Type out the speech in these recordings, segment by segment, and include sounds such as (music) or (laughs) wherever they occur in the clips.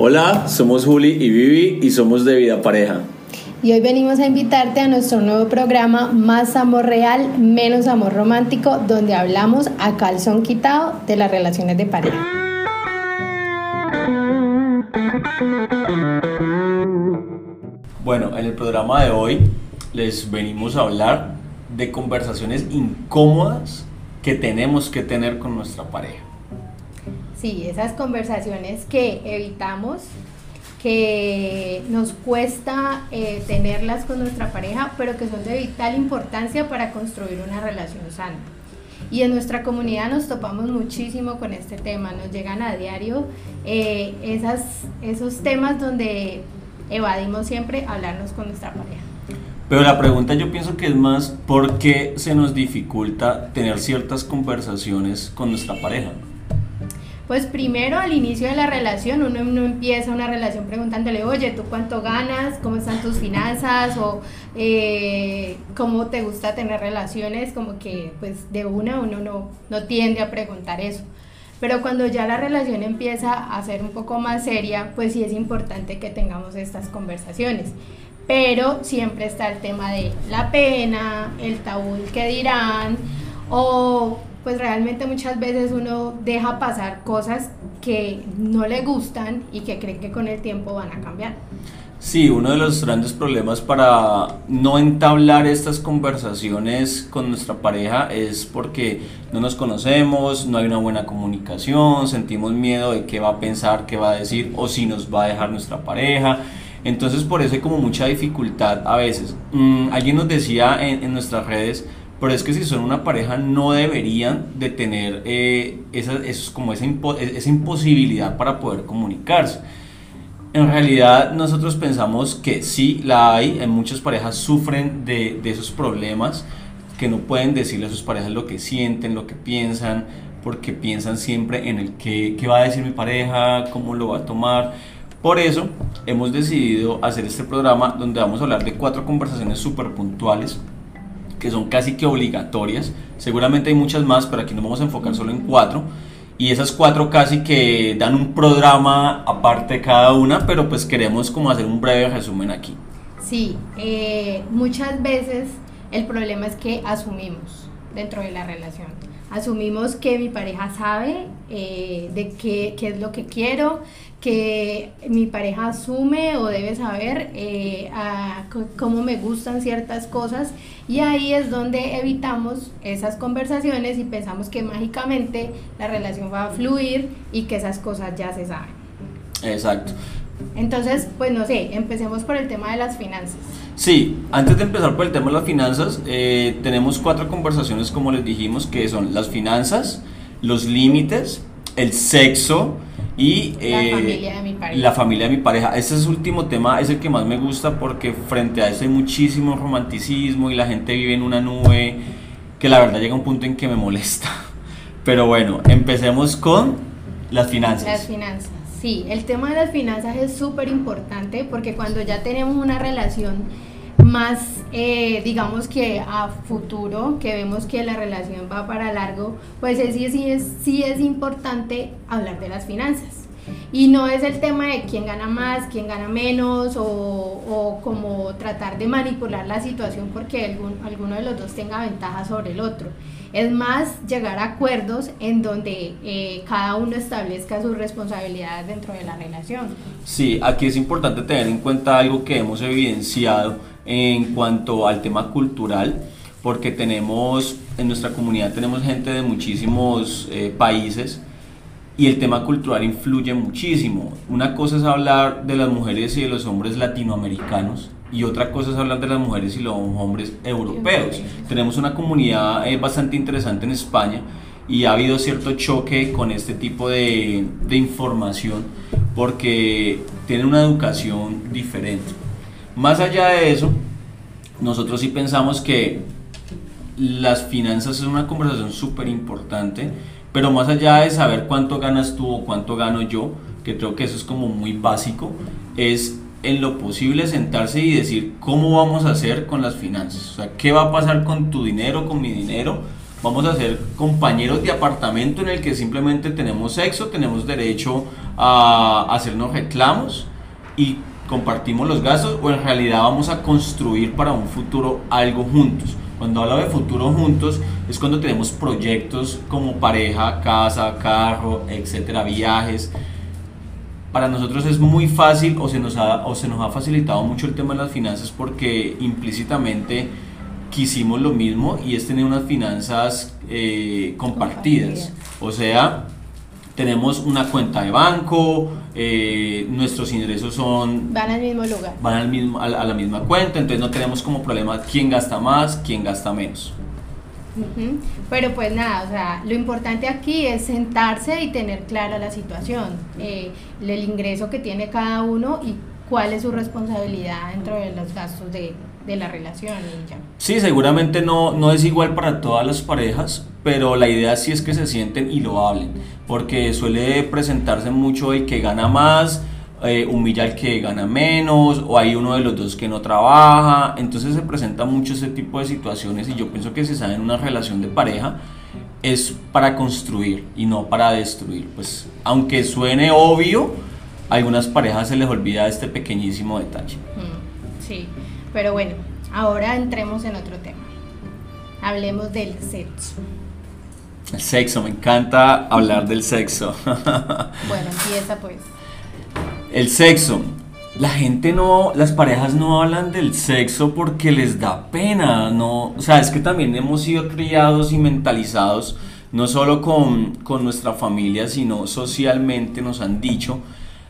Hola, somos Juli y Vivi y somos de Vida Pareja. Y hoy venimos a invitarte a nuestro nuevo programa Más Amor Real, Menos Amor Romántico, donde hablamos a calzón quitado de las relaciones de pareja. Bueno, en el programa de hoy les venimos a hablar de conversaciones incómodas que tenemos que tener con nuestra pareja. Sí, esas conversaciones que evitamos, que nos cuesta eh, tenerlas con nuestra pareja, pero que son de vital importancia para construir una relación sana. Y en nuestra comunidad nos topamos muchísimo con este tema, nos llegan a diario eh, esas, esos temas donde evadimos siempre hablarnos con nuestra pareja. Pero la pregunta yo pienso que es más, ¿por qué se nos dificulta tener ciertas conversaciones con nuestra pareja? Pues primero al inicio de la relación uno no empieza una relación preguntándole, oye, ¿tú cuánto ganas? ¿Cómo están tus finanzas? O eh, cómo te gusta tener relaciones, como que pues de una uno no, no tiende a preguntar eso. Pero cuando ya la relación empieza a ser un poco más seria, pues sí es importante que tengamos estas conversaciones. Pero siempre está el tema de la pena, el tabú que dirán, o pues realmente muchas veces uno deja pasar cosas que no le gustan y que cree que con el tiempo van a cambiar. Sí, uno de los grandes problemas para no entablar estas conversaciones con nuestra pareja es porque no nos conocemos, no hay una buena comunicación, sentimos miedo de qué va a pensar, qué va a decir o si nos va a dejar nuestra pareja. Entonces por eso hay como mucha dificultad a veces. Mm, alguien nos decía en nuestras redes, pero es que si son una pareja no deberían de tener eh, esa, como esa, esa imposibilidad para poder comunicarse. En realidad nosotros pensamos que sí la hay, en muchas parejas sufren de, de, esos problemas, que no pueden decirle a sus parejas lo que sienten, lo que piensan, porque piensan siempre en el qué, qué va a decir mi pareja, cómo lo va a tomar. Por eso hemos decidido hacer este programa donde vamos a hablar de cuatro conversaciones súper puntuales que son casi que obligatorias. Seguramente hay muchas más, pero aquí nos vamos a enfocar solo en cuatro. Y esas cuatro casi que dan un programa aparte cada una, pero pues queremos como hacer un breve resumen aquí. Sí, eh, muchas veces el problema es que asumimos dentro de la relación. Asumimos que mi pareja sabe eh, de qué, qué es lo que quiero, que mi pareja asume o debe saber eh, cómo me gustan ciertas cosas y ahí es donde evitamos esas conversaciones y pensamos que mágicamente la relación va a fluir y que esas cosas ya se saben. Exacto. Entonces, pues no sé, empecemos por el tema de las finanzas. Sí, antes de empezar por el tema de las finanzas, eh, tenemos cuatro conversaciones como les dijimos, que son las finanzas, los límites, el sexo, y la eh, familia de mi pareja. La familia de mi pareja. Ese es último tema, es el que más me gusta porque frente a eso hay muchísimo romanticismo y la gente vive en una nube que la verdad llega a un punto en que me molesta. (laughs) Pero bueno, empecemos con las finanzas. Las finanzas. Sí, el tema de las finanzas es súper importante porque cuando ya tenemos una relación más, eh, digamos que a futuro, que vemos que la relación va para largo, pues sí, sí, es, sí es importante hablar de las finanzas. Y no es el tema de quién gana más, quién gana menos o, o como tratar de manipular la situación porque algún, alguno de los dos tenga ventaja sobre el otro. Es más llegar a acuerdos en donde eh, cada uno establezca sus responsabilidades dentro de la relación. Sí, aquí es importante tener en cuenta algo que hemos evidenciado en cuanto al tema cultural, porque tenemos, en nuestra comunidad tenemos gente de muchísimos eh, países y el tema cultural influye muchísimo. Una cosa es hablar de las mujeres y de los hombres latinoamericanos y otra cosa es hablar de las mujeres y los hombres europeos. Tenemos una comunidad eh, bastante interesante en España y ha habido cierto choque con este tipo de, de información porque tienen una educación diferente. Más allá de eso, nosotros sí pensamos que las finanzas es una conversación súper importante, pero más allá de saber cuánto ganas tú o cuánto gano yo, que creo que eso es como muy básico, es en lo posible sentarse y decir cómo vamos a hacer con las finanzas, o sea, qué va a pasar con tu dinero, con mi dinero, vamos a ser compañeros de apartamento en el que simplemente tenemos sexo, tenemos derecho a hacernos reclamos y compartimos los gastos o en realidad vamos a construir para un futuro algo juntos. Cuando hablo de futuro juntos es cuando tenemos proyectos como pareja, casa, carro, etcétera, viajes. Para nosotros es muy fácil o se nos ha, o se nos ha facilitado mucho el tema de las finanzas porque implícitamente quisimos lo mismo y es tener unas finanzas eh, compartidas. O sea, tenemos una cuenta de banco, eh, nuestros ingresos son... Van al mismo lugar. Van al mismo, a, la misma cuenta, entonces no tenemos como problema quién gasta más, quién gasta menos. Pero pues nada, o sea, lo importante aquí es sentarse y tener clara la situación, eh, el ingreso que tiene cada uno y cuál es su responsabilidad dentro de los gastos de, de la relación. Sí, seguramente no, no es igual para todas las parejas, pero la idea sí es que se sienten y lo hablen, porque suele presentarse mucho el que gana más, eh, humilla al que gana menos, o hay uno de los dos que no trabaja, entonces se presenta mucho ese tipo de situaciones y yo pienso que si está en una relación de pareja es para construir y no para destruir, pues aunque suene obvio, a algunas parejas se les olvida este pequeñísimo detalle. Mm, sí. Pero bueno, ahora entremos en otro tema. Hablemos del sexo. El sexo, me encanta hablar del sexo. (laughs) bueno, empieza pues. El sexo. La gente no, las parejas no hablan del sexo porque les da pena, no, o sea, es que también hemos sido criados y mentalizados, no solo con, con nuestra familia, sino socialmente nos han dicho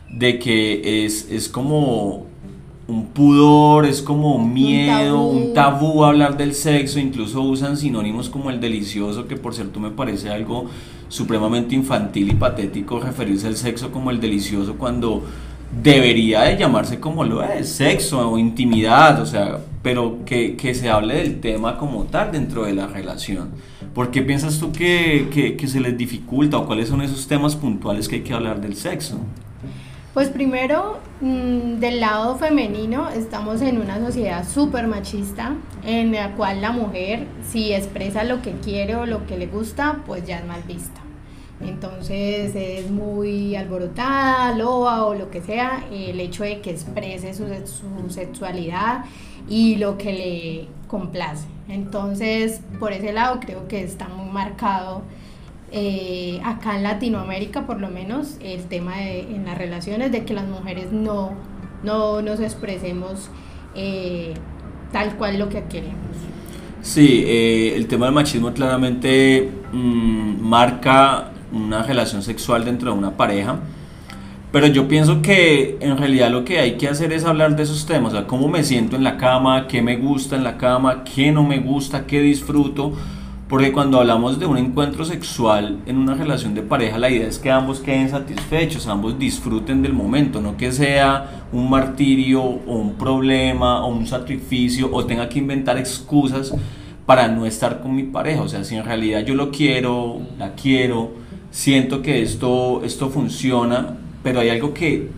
de que es, es como un pudor, es como un miedo, un tabú. hablar del sexo, incluso usan sinónimos como el delicioso, que por cierto me parece algo supremamente infantil y patético referirse al sexo como el delicioso cuando debería de llamarse como lo es, sexo o intimidad, o sea, pero que, se hable del tema como tal dentro de la relación. ¿Por qué piensas tú que, que se les dificulta o cuáles son esos temas puntuales que hay que hablar del sexo? Pues primero, mm, del lado femenino, estamos en una sociedad súper machista, en la cual la mujer, si expresa lo que quiere o lo que le gusta, pues ya es mal vista. Entonces es muy alborotada, loba o lo que sea, el hecho de que exprese su, su sexualidad y lo que le complace. Entonces, por ese lado creo que está muy marcado eh, acá en Latinoamérica por lo menos el tema de, en las relaciones de que las mujeres no, no nos expresemos eh, tal cual lo que queremos. Sí, eh, el tema del machismo claramente mm, marca una relación sexual dentro de una pareja, pero yo pienso que en realidad lo que hay que hacer es hablar de esos temas, o sea, cómo me siento en la cama, qué me gusta en la cama, qué no me gusta, qué disfruto, porque cuando hablamos de un encuentro sexual en una relación de pareja, la idea es que ambos queden satisfechos, ambos disfruten del momento, no que sea un martirio o un problema o un sacrificio o tenga que inventar excusas para no estar con mi pareja. O sea, si en realidad yo lo quiero, la quiero, siento que esto, esto funciona, pero hay algo que,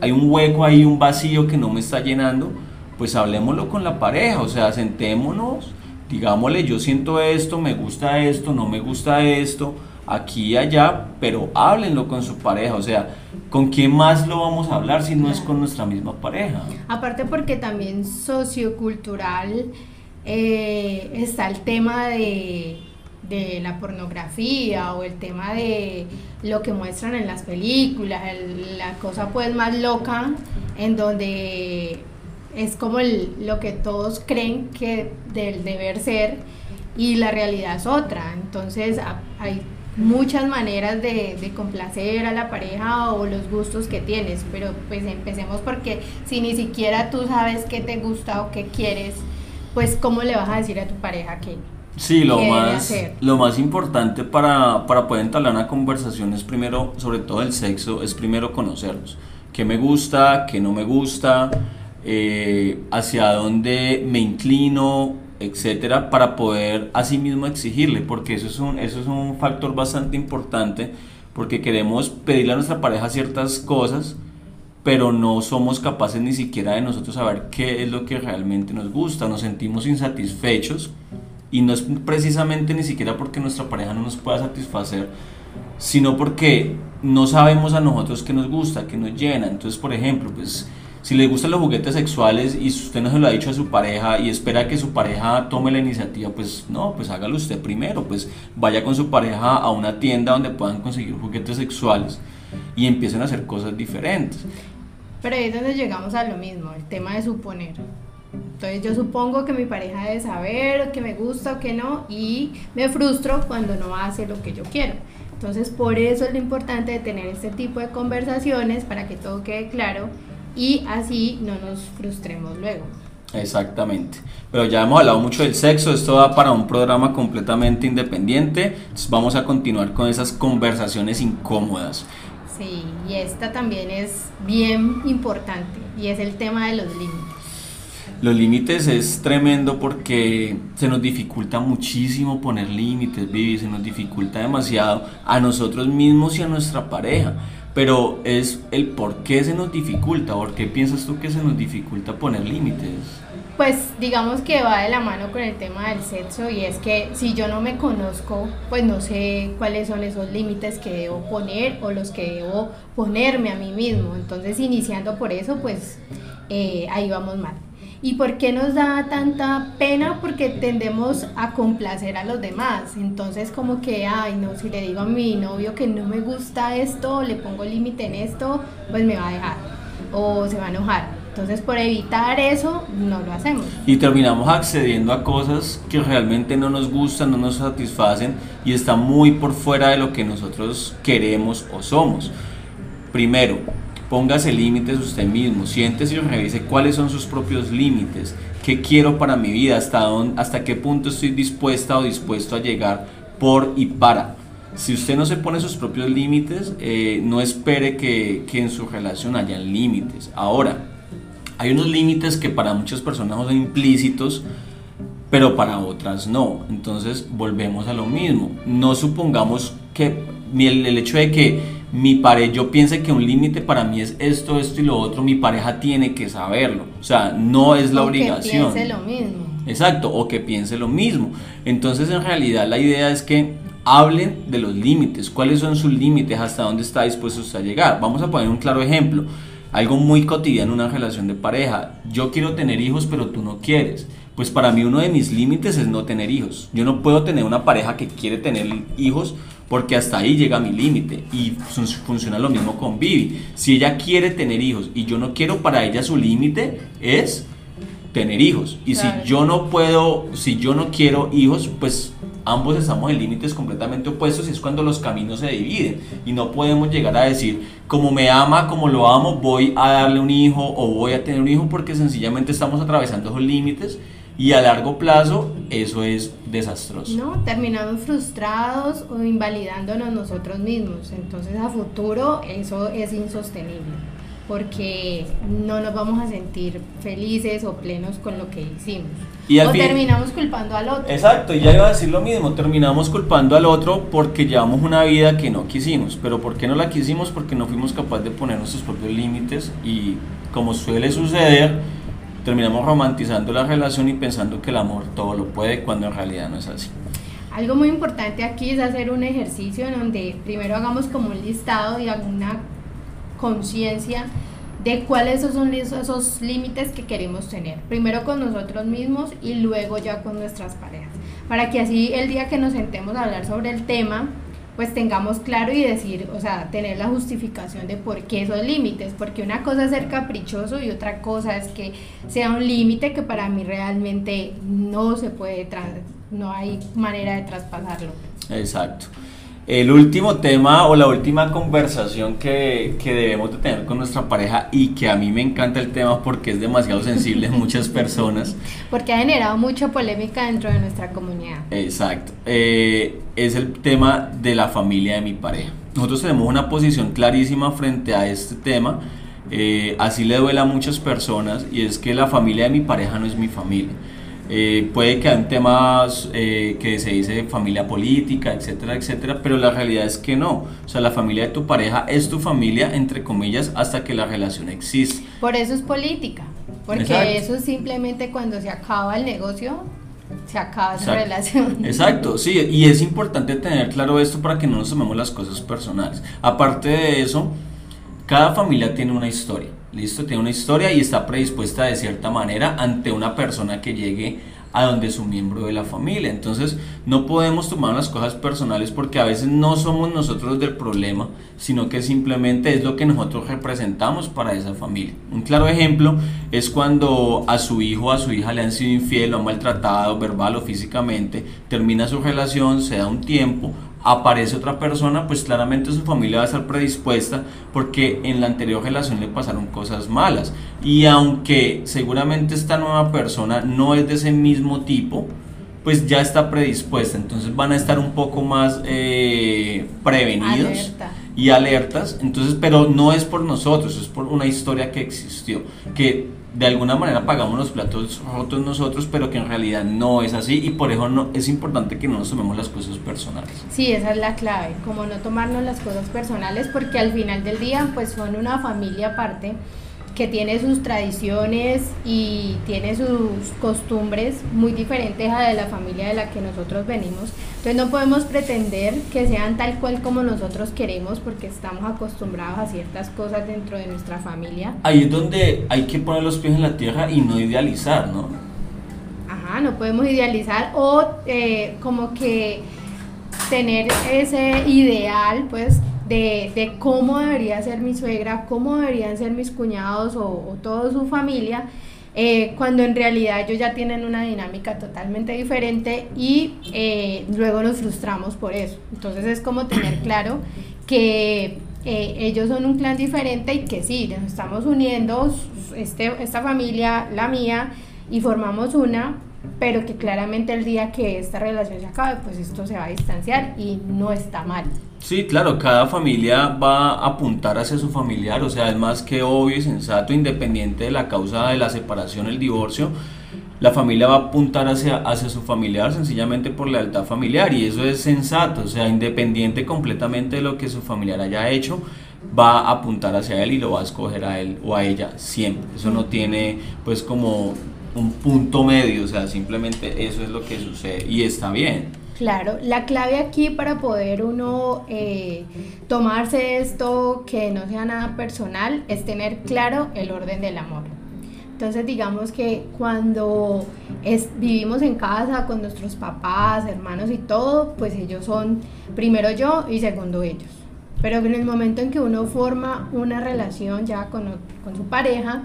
hay un hueco ahí, un vacío que no me está llenando, pues hablemoslo con la pareja, o sea, sentémonos digámosle, yo siento esto, me gusta esto, no me gusta esto, aquí y allá, pero háblenlo con su pareja, o sea, ¿con quién más lo vamos a hablar si no es con nuestra misma pareja? Aparte porque también sociocultural eh, está el tema de, de, la pornografía o el tema de lo que muestran en las películas, la cosa pues más loca en donde es como lo que todos creen que del deber ser y la realidad es otra. Entonces hay muchas maneras de, de, complacer a la pareja o los gustos que tienes, pero pues empecemos porque si ni siquiera tú sabes qué te gusta o qué quieres, pues cómo le vas a decir a tu pareja que... Sí, lo más, lo más importante para, para poder entablar una conversación es primero, sobre todo el sexo, es primero conocerlos. ¿Qué me gusta? ¿Qué no me gusta? Eh, hacia dónde me inclino, etcétera, para poder así mismo exigirle, porque eso es, un, eso es un factor bastante importante, porque queremos pedirle a nuestra pareja ciertas cosas, pero no somos capaces ni siquiera de nosotros saber qué es lo que realmente nos gusta, nos sentimos insatisfechos Y no es precisamente ni siquiera porque nuestra pareja no nos pueda satisfacer, sino porque no sabemos a nosotros qué nos gusta, qué nos llena. Entonces, por ejemplo, pues si le gustan los juguetes sexuales y usted no se lo ha dicho a su pareja y espera que su pareja tome la iniciativa, pues no, pues hágalo usted primero, pues vaya con su pareja a una tienda donde puedan conseguir juguetes sexuales y empiecen a hacer cosas diferentes. Pero ahí es donde llegamos a lo mismo, el tema de suponer. Entonces yo supongo que mi pareja debe saber que me gusta o que no y me frustro cuando no hace lo que yo quiero. Entonces por eso es lo importante de tener este tipo de conversaciones para que todo quede claro y así no nos frustremos luego. Exactamente. Pero ya hemos hablado mucho del sexo, esto va para un programa completamente independiente, entonces vamos a continuar con esas conversaciones incómodas. Sí, y esta también es bien importante y es el tema de los límites. Los límites es tremendo porque se nos dificulta muchísimo poner límites, Vivi, se nos dificulta demasiado a nosotros mismos y a nuestra pareja. Pero es el por qué se nos dificulta, ¿por qué piensas tú que se nos dificulta poner límites? Pues digamos que va de la mano con el tema del sexo y es que si yo no me conozco, pues no sé cuáles son esos límites que debo poner o los que debo ponerme a mí mismo. Entonces iniciando por eso, pues eh, ahí vamos mal. ¿Y por qué nos da tanta pena? Porque tendemos a complacer a los demás. Entonces como que, ay, no, si le digo a mi novio que no me gusta esto, le pongo límite en esto, pues me va a dejar o se va a enojar. Entonces por evitar eso no lo hacemos. Y terminamos accediendo a cosas que realmente no nos gustan, no nos satisfacen y están muy por fuera de lo que nosotros queremos o somos. Primero, Póngase límites usted mismo, siéntese y revise cuáles son sus propios límites, qué quiero para mi vida, hasta, dónde, hasta qué punto estoy dispuesta o dispuesto a llegar por y para. Si usted no se pone sus propios límites, eh, no espere que, que en su relación haya límites. Ahora, hay unos límites que para muchas personas son implícitos, pero para otras no. Entonces volvemos a lo mismo. No supongamos que el hecho de que mi pareja, yo piense que un límite para mí es esto, esto y lo otro, mi pareja tiene que saberlo. O sea, no es la obligación. Que piense lo mismo. Exacto, o que piense lo mismo. Entonces, en realidad, la idea es que hablen de los límites, cuáles son sus límites, hasta dónde está dispuesto usted a llegar. Vamos a poner un claro ejemplo, algo muy cotidiano en una relación de pareja. Yo quiero tener hijos, pero tú no quieres. Pues para mí uno de mis límites es no tener hijos. Yo no puedo tener una pareja que quiere tener hijos porque hasta ahí llega mi límite y funciona lo mismo con Vivi. Si ella quiere tener hijos y yo no quiero, para ella su límite es tener hijos. Y si yo no puedo, si yo no quiero hijos, pues ambos estamos en límites completamente opuestos y es cuando los caminos se dividen y no podemos llegar a decir como me ama, como lo amo, voy a darle un hijo o voy a tener un hijo porque sencillamente estamos atravesando esos límites y a largo plazo eso es desastroso. No, terminamos frustrados o invalidándonos nosotros mismos. Entonces a futuro eso es insostenible porque no nos vamos a sentir felices o plenos con lo que hicimos. Y o terminamos culpando al otro. Exacto, y ya iba a decir lo mismo, terminamos culpando al otro porque llevamos una vida que no quisimos, pero ¿por qué no la quisimos? Porque no fuimos capaces de poner nuestros propios límites y como suele suceder, terminamos romantizando la relación y pensando que el amor todo lo puede cuando en realidad no es así. Algo muy importante aquí es hacer un ejercicio en donde primero hagamos como un listado y alguna conciencia de cuáles son esos límites que queremos tener. Primero con nosotros mismos y luego ya con nuestras parejas. Para que así el día que nos sentemos a hablar sobre el tema, pues tengamos claro y decir, o sea, tener la justificación de por qué esos límites, porque una cosa es ser caprichoso y otra cosa es que sea un límite que para mí realmente no se puede, no hay manera de traspasarlo. Exacto. El último tema o la última conversación que, que, debemos de tener con nuestra pareja y que a mí me encanta el tema porque es demasiado sensible en muchas personas. Porque ha generado mucha polémica dentro de nuestra comunidad. Exacto. Eh, es el tema de la familia de mi pareja. Nosotros tenemos una posición clarísima frente a este tema. Eh, así le duele a muchas personas y es que la familia de mi pareja no es mi familia. Eh, puede que hay temas eh, que se dice familia política, etcétera, etcétera, pero la realidad es que no. O sea, la familia de tu pareja es tu familia, entre comillas, hasta que la relación existe. Por eso es política, porque eso simplemente cuando se acaba el negocio, se acaba esa relación. (laughs) Exacto, sí, y es importante tener claro esto para que no nos tomemos las cosas personales. Aparte de eso, cada familia tiene una historia, ¿listo? Tiene una historia y está predispuesta de cierta manera ante una persona que llegue a donde es un miembro de la familia. Entonces no podemos tomar las cosas personales porque a veces no somos nosotros del problema, sino que simplemente es lo que nosotros representamos para esa familia. Un claro ejemplo es cuando a su hijo o a su hija le han sido infiel, lo han maltratado verbal o físicamente, termina su relación, se da un tiempo, aparece otra persona, pues claramente su familia va a estar predispuesta porque en la anterior relación le pasaron cosas malas. Y aunque seguramente esta nueva persona no es de ese mismo tipo, pues ya está predispuesta. Entonces van a estar un poco más eh, prevenidos. y alertas, entonces, pero no es por nosotros, es por una historia que existió, que de alguna manera pagamos los platos rotos nosotros, pero que en realidad no es así y por eso no, es importante que no nos tomemos las cosas personales. Sí, esa es la clave, como no tomarnos las cosas personales porque al final del día pues son una familia aparte que tiene sus tradiciones y tiene sus costumbres muy diferentes a de la familia de la que nosotros venimos. Entonces no podemos pretender que sean tal cual como nosotros queremos porque estamos acostumbrados a ciertas cosas dentro de nuestra familia. Ahí es donde hay que poner los pies en la tierra y no idealizar, ¿no? Ajá, no podemos idealizar o eh, como que tener ese ideal pues de, cómo debería ser mi suegra, cómo deberían ser mis cuñados o, toda su familia, eh, cuando en realidad ellos ya tienen una dinámica totalmente diferente y eh, luego nos frustramos por eso. Entonces es como tener claro que eh, ellos son un clan diferente y que sí, nos estamos uniendo, este, esta familia, la mía, y formamos una, pero que claramente el día que esta relación se acabe, pues esto se va a distanciar y no está mal. Sí, claro, cada familia va a apuntar hacia su familiar, o sea, es más que obvio y sensato, independiente de la causa de la separación, el divorcio, la familia va a apuntar hacia, hacia su familiar sencillamente por lealtad familiar y eso es sensato, o sea, independiente completamente de lo que su familiar haya hecho, va a apuntar hacia él y lo va a escoger a él o a ella siempre. Eso no tiene pues como un punto medio, o sea, simplemente eso es lo que sucede y está bien. Claro, la clave aquí para poder uno eh, tomarse esto que no sea nada personal es tener claro el orden del amor. Entonces digamos que cuando vivimos en casa con nuestros papás, hermanos y todo, pues ellos son primero yo y segundo ellos. Pero en el momento en que uno forma una relación ya con, con su pareja,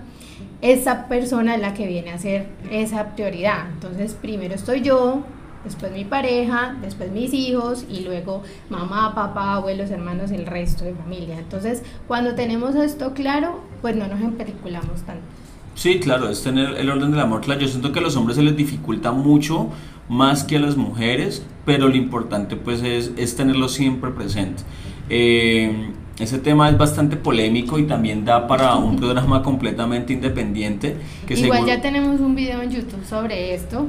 esa persona es la que viene a ser esa prioridad. Entonces, primero estoy yo, después mi pareja, después mis hijos y luego mamá, papá, abuelos, hermanos, el resto de familia. Entonces, cuando tenemos esto claro, pues no nos empeliculamos tanto. Sí, claro, es tener el orden del amor claro. Yo siento que a los hombres se les dificulta mucho más que a las mujeres, pero lo importante pues es, es tenerlo siempre presente. Eh, ese tema es bastante polémico y también da para un (laughs) programa completamente independiente. Que Igual ya tenemos un video en YouTube sobre esto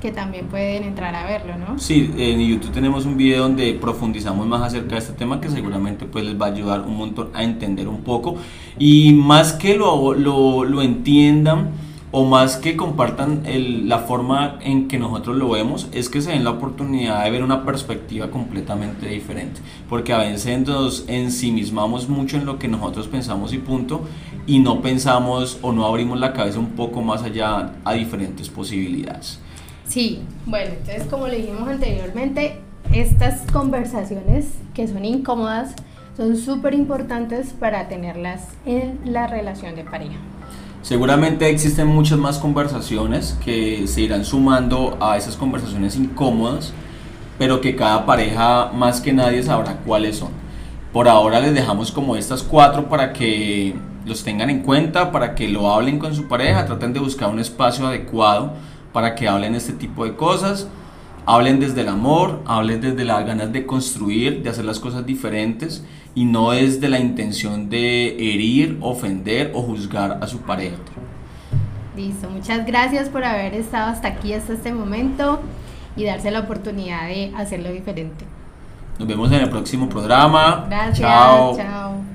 que también pueden entrar a verlo, ¿no? Sí, en YouTube tenemos un video donde profundizamos más acerca de este tema que seguramente pues les va a ayudar un montón a entender un poco y más que lo, lo, lo entiendan o más que compartan la forma en que nosotros lo vemos, es que se den la oportunidad de ver una perspectiva completamente diferente. Porque a veces nos ensimismamos mucho en lo que nosotros pensamos y punto, y no pensamos o no abrimos la cabeza un poco más allá a diferentes posibilidades. Sí, bueno, entonces como le dijimos anteriormente, estas conversaciones que son incómodas son súper importantes para tenerlas en la relación de pareja. Seguramente existen muchas más conversaciones que se irán sumando a esas conversaciones incómodas, pero que cada pareja más que nadie sabrá cuáles son. Por ahora les dejamos como estas cuatro para que los tengan en cuenta, para que lo hablen con su pareja, traten de buscar un espacio adecuado para que hablen este tipo de cosas. Hablen desde el amor, hablen desde las ganas de construir, de hacer las cosas diferentes y no es de la intención de herir, ofender o juzgar a su pareja. Listo, muchas gracias por haber estado hasta aquí, hasta este momento y darse la oportunidad de hacerlo diferente. Nos vemos en el próximo programa. Gracias. Chao. Chao.